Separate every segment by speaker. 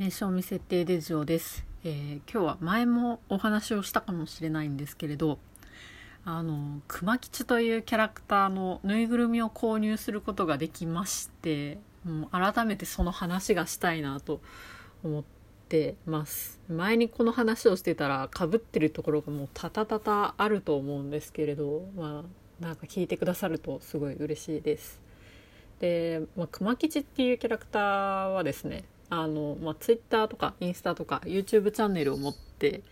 Speaker 1: 名称未設定デジオです、えー今日は前もお話をしたかもしれないんですけれどあの熊吉というキャラクターのぬいぐるみを購入することができましてもう改めてその話がしたいなと思ってます。前にこの話をしてたらかぶってるところがもうたたたたあると思うんですけれどまあなんか聞いてくださるとすごい嬉しいです。で、まあ、熊吉っていうキャラクターはですねあの、まあ、Twitter とかインスタとか YouTube チャンネルを持って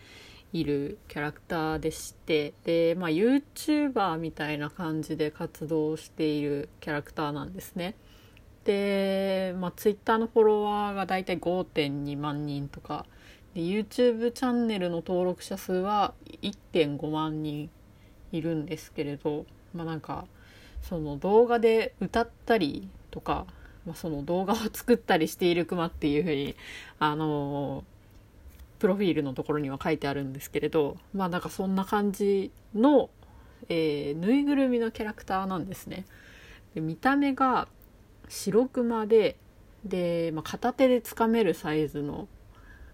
Speaker 1: いるキャラクターでしてで、まあ、YouTuber みたいな感じで活動しているキャラクターなんですね。で、まあ、Twitter のフォロワーがだいたい5.2万人とか。で YouTube チャンネルの登録者数は1.5万人いるんですけれどまあなんかその動画で歌ったりとか、まあ、その動画を作ったりしているクマっていうふうにあのプロフィールのところには書いてあるんですけれどまあなんかそんな感じの、えーぬいぐるみのキャラクターなんですね。で見た目が白クマでで、まあ、片手でつかめるサイズの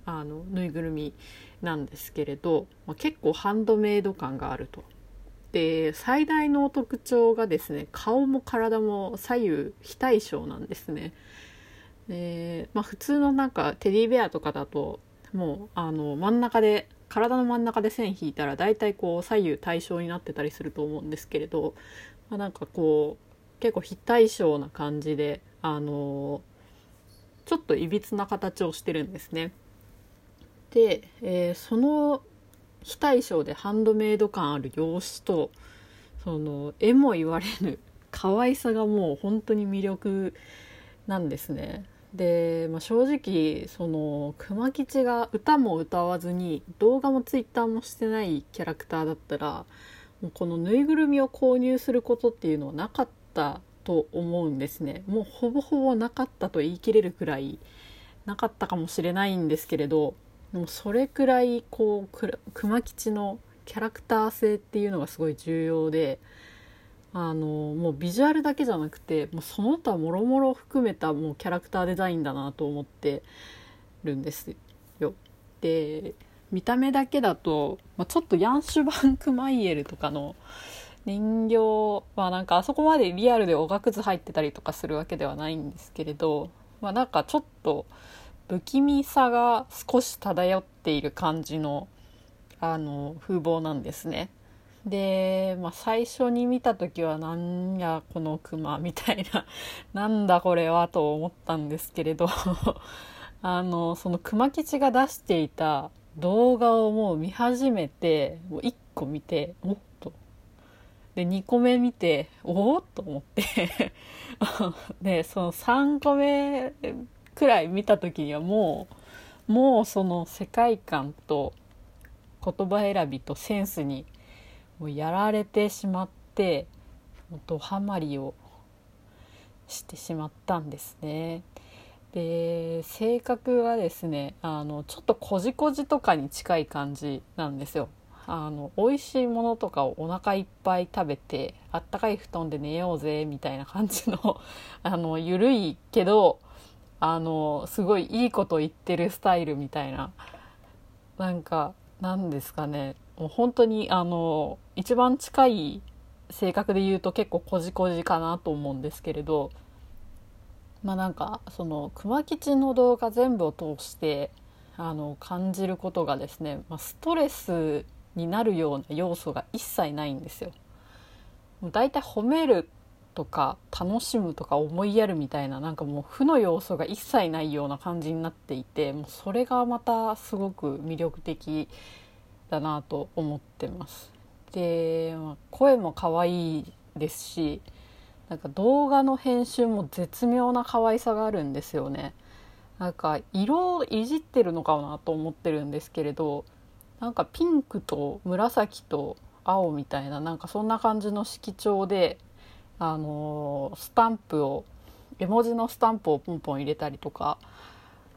Speaker 1: あのぬいぐるみなんですけれど、まあ、結構ハンドメイド感があると。で最大の特徴がですね顔も体も左右非対称なんですね。でまあ、普通のなんかテディベアとかだともうあの真ん中で体の真ん中で線引いたら大体こう左右対称になってたりすると思うんですけれど、まあ、なんかこう結構非対称な感じであのちょっといびつな形をしてるんですね。で、えーその非対称でハンドメイド感ある容姿とその絵も言われぬ可愛さがもう本当に魅力なんですね。で、まあ、正直その熊吉が歌も歌わずに動画もツイッターもしてないキャラクターだったらもうこのぬいぐるみを購入することっていうのはなかったと思うんですね。もうほぼほぼなかったと言い切れるくらいなかったかもしれないんですけれどでもそれくらいこう熊吉のキャラクター性っていうのがすごい重要であのもうビジュアルだけじゃなくてもうその他もろもろ含めたもうキャラクターデザインだなと思ってるんですよ。で見た目だけだと、まあ、ちょっとヤンシュバンクマイエルとかの人形はなんかあそこまでリアルでおがくず入ってたりとかするわけではないんですけれど、まあ、なんかちょっと不気味さが少し漂っている感じのあの風貌なんですね。で、まあ、最初に見た時はなんやこのクマみたいな なんだこれはと思ったんですけれど あのその熊吉が出していた動画をもう見始めてもう1個見ておっとで2個目見ておおっと思って でその3個目くらい見た時にはもうもうその世界観と言葉選びとセンスにもうやられてしまってもうドハマりをしてしまったんですね。で性格はですねあのちょっとこじこじとかに近い感じなんですよ。あの美味しいものとかをお腹いっぱい食べてあったかい布団で寝ようぜみたいな感じの あの緩いけどあのすごいいいこと言ってるスタイルみたいな。なんかなんですかね。もう本当にあの一番近い性格で言うと結構こじこじかなと思うんですけれど。まあなんかその熊吉の動画全部を通してあの感じることがですね、まあ、ストレスになるような要素が一切ないんですよ。だいたい褒めるとか楽しむとか思いやるみたいななんかもう負の要素が一切ないような感じになっていてもうそれがまたすごく魅力的だなと思ってます。で、まあ声も可愛いですしなんか動画の編集も絶妙な可愛さがあるんですよね。なんか色をいじってるのかなと思ってるんですけれどなんかピンクと紫と青みたいななんかそんな感じの色調であのスタンプを絵文字のスタンプをポンポン入れたりとか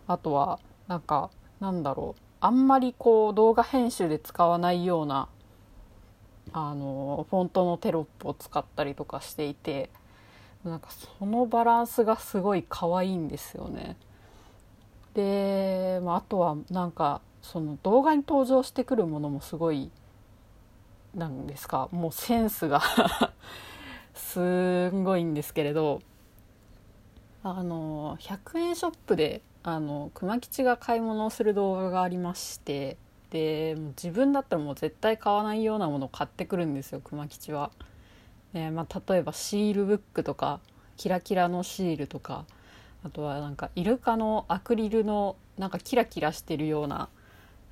Speaker 1: あとはなんかなんだろうあんまりこう動画編集で使わないようなあのフォントのテロップを使ったりとかしていてなんかそのバランスがすごい可愛いんですよね。でまあ、あとはなんかその動画に登場してくるものもすごいなんですかもうセンスがすんごいんですけれどあの100円ショップであの熊吉が買い物をする動画がありましてで自分だったらもう絶対買わないようなものを買ってくるんですよ熊吉は。でまあ、例えばシールブックとかキラキラのシールとかあとはなんかイルカのアクリルのなんかキラキラしてるような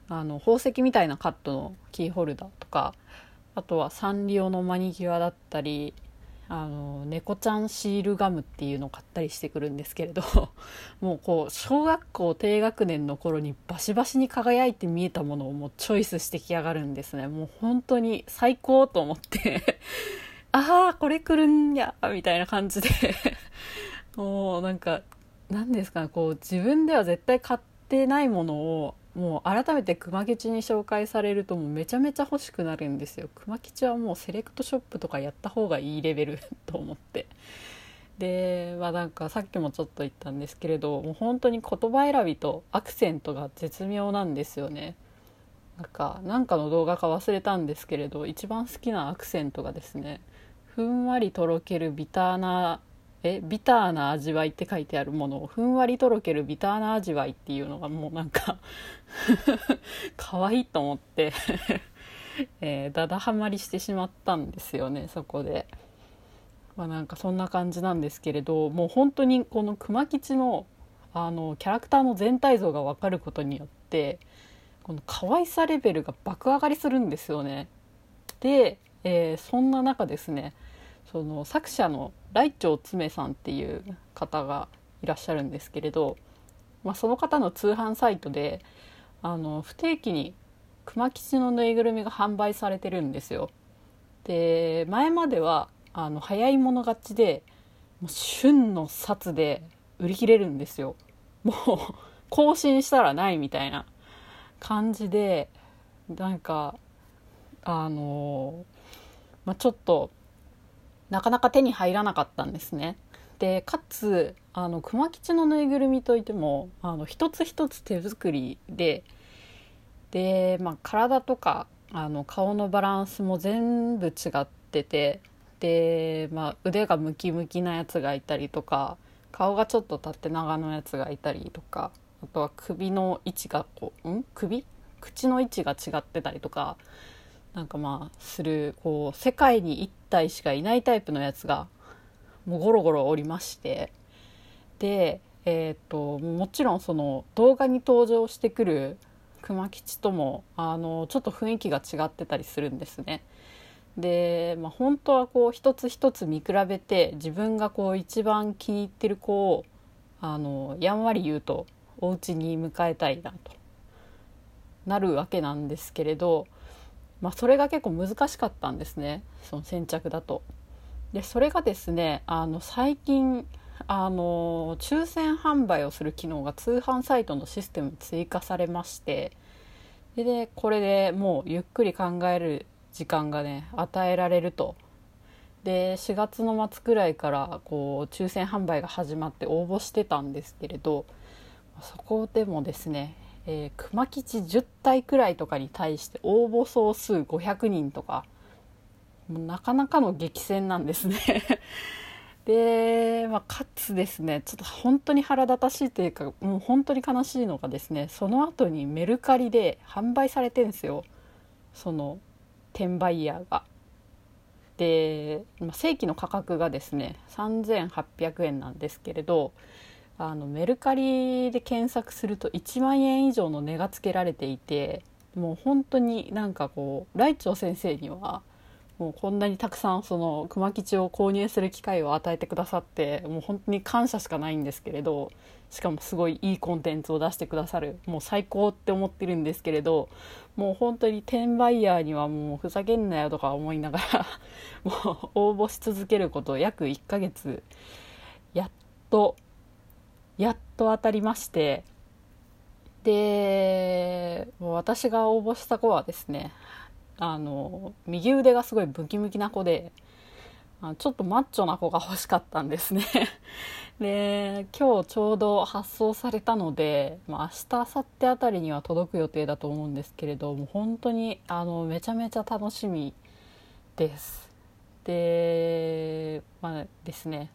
Speaker 1: あの宝石みたいなカットのキーホルダーとかあとはサンリオのマニキュアだったりあの猫ちゃんシールガムっていうのを買ったりしてくるんですけれど もうこう小学校低学年の頃にバシバシに輝いて見えたものをもうチョイスしてきやがるんですね。もう本当に最高と思って。ああこれ来るんやみたいな感じで。もうなんか何ですかねこう自分では絶対買ってないものをもう改めて熊吉に紹介されるともうめちゃめちゃ欲しくなるんですよ。熊吉はもうセレクトショップとかやった方がいいレベルと思って。でまあなんかさっきもちょっと言ったんですけれどもう本当に言葉選びとアクセントが絶妙なんですよね。なんかなんかの動画か忘れたんですけれど一番好きなアクセントがですねふんわりとろけるビターなえビターな味わいって書いてあるものをふんわりとろけるビターな味わいっていうのがもうなんか 可愛いと思って えー、だだはまりしてしまったんですよねそこで。まあ、なんかそんな感じなんですけれどもう本当にこの熊吉のあのキャラクターの全体像が分かることによってこの可愛さレベルが爆上がりするんですよね。で、えー、そんな中ですねその作者の来長つさんっていう方がいらっしゃるんですけれど、まあ、その方の通販サイトであの不定期に熊吉のぬいぐるみが販売されてるんですよ。で前まではあの早い者勝ちでもう旬の札で売り切れるんですよ。もう更新したらないみたいな感じでなんかあのまあ、ちょっとなかなか手に入らなかったんですね。でかつあの熊吉のぬいぐるみといってもあの一つ一つ手作りでで、まあ、体とかあの顔のバランスも全部違っててで、まあ、腕がムキムキなやつがいたりとか顔がちょっと縦長のやつがいたりとかあとは首の位置がこうん？首？口の位置が違ってたりとかなんかまあするこう世界に1体しかいないタイプのやつがもうゴロゴロおりましてでえーと、もちろんその動画に登場してくる熊吉ともあのちょっと雰囲気が違ってたりするんですね。で、まあ、本当はこう一つ一つ見比べて自分がこう一番気に入ってる子をあのやんわり言うとお家に迎えたいなとなるわけなんですけれどまあ、それが結構難しかったんですねその先着だと。でそれがですねあの最近あの抽選販売をする機能が通販サイトのシステムに追加されましてでこれでもうゆっくり考える時間がね与えられるとで4月の末くらいからこう抽選販売が始まって応募してたんですけれどそこでもですねえー、熊吉10体くらいとかに対して応募総数500人とか。もうなかなかの激戦なんですね。で、まあ、かつですねちょっと本当に腹立たしいというかもう本当に悲しいのがですねその後にメルカリで販売されてんですよ。その転売ヤーが。で、正規の価格がですね3800円なんですけれどあのメルカリで検索すると1万円以上の値がつけられていてもう本当になんかこうライチョ先生にはもうこんなにたくさんその熊吉を購入する機会を与えてくださってもう本当に感謝しかないんですけれどしかもすごいいいコンテンツを出してくださるもう最高って思ってるんですけれどもう本当に転売ヤーにはもうふざけんなよとか思いながら もう応募し続けること約1ヶ月やっとやっと当たりまして。でもう私が応募した子はですねあの右腕がすごいムキムキな子でちょっとマッチョな子が欲しかったんですね。で今日ちょうど発送されたので、まあ、明日明後日あたりには届く予定だと思うんですけれども本当にあのめちゃめちゃ楽しみです。でまあですね。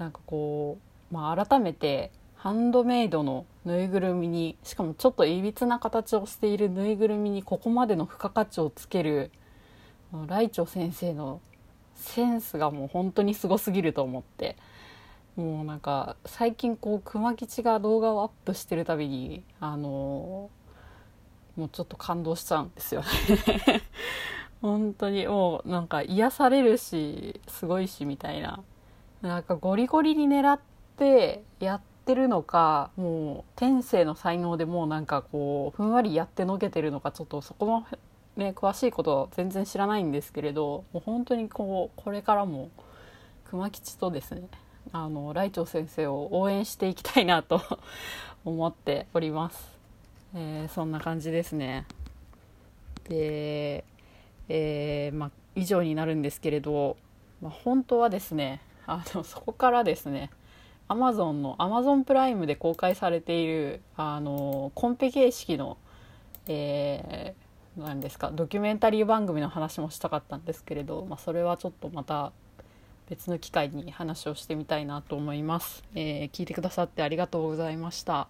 Speaker 1: なんかこう、まあ、改めてハンドメイドのぬいぐるみにしかもちょっといびつな形をしているぬいぐるみにここまでの付加価値をつけるライチョ先生のセンスがもう本当にすごすぎると思って。もうなんか最近こう熊吉が動画をアップしてるたびにあのもうちょっと感動しちゃうんですよね。本当にもうなんか癒されるしすごいしみたいな。なんかゴリゴリに狙ってやってるのかもう天性の才能でもうなんかこうふんわりやってのけてるのかちょっとそこもね詳しいこと全然知らないんですけれどもう本当にこうこれからも熊吉とですねあのライチョウ先生を応援していきたいなと 思っております、えー、そんな感じですね。で、えー、まあ、以上になるんですけれど、まあ、本当はですねあのそこからですねアマゾンのアマゾンプライムで公開されているあのコンペ形式の、えー、何ですかドキュメンタリー番組の話もしたかったんですけれど、まあ、それはちょっとまた別の機会に話をしてみたいなと思います、えー、聞いてくださってありがとうございました。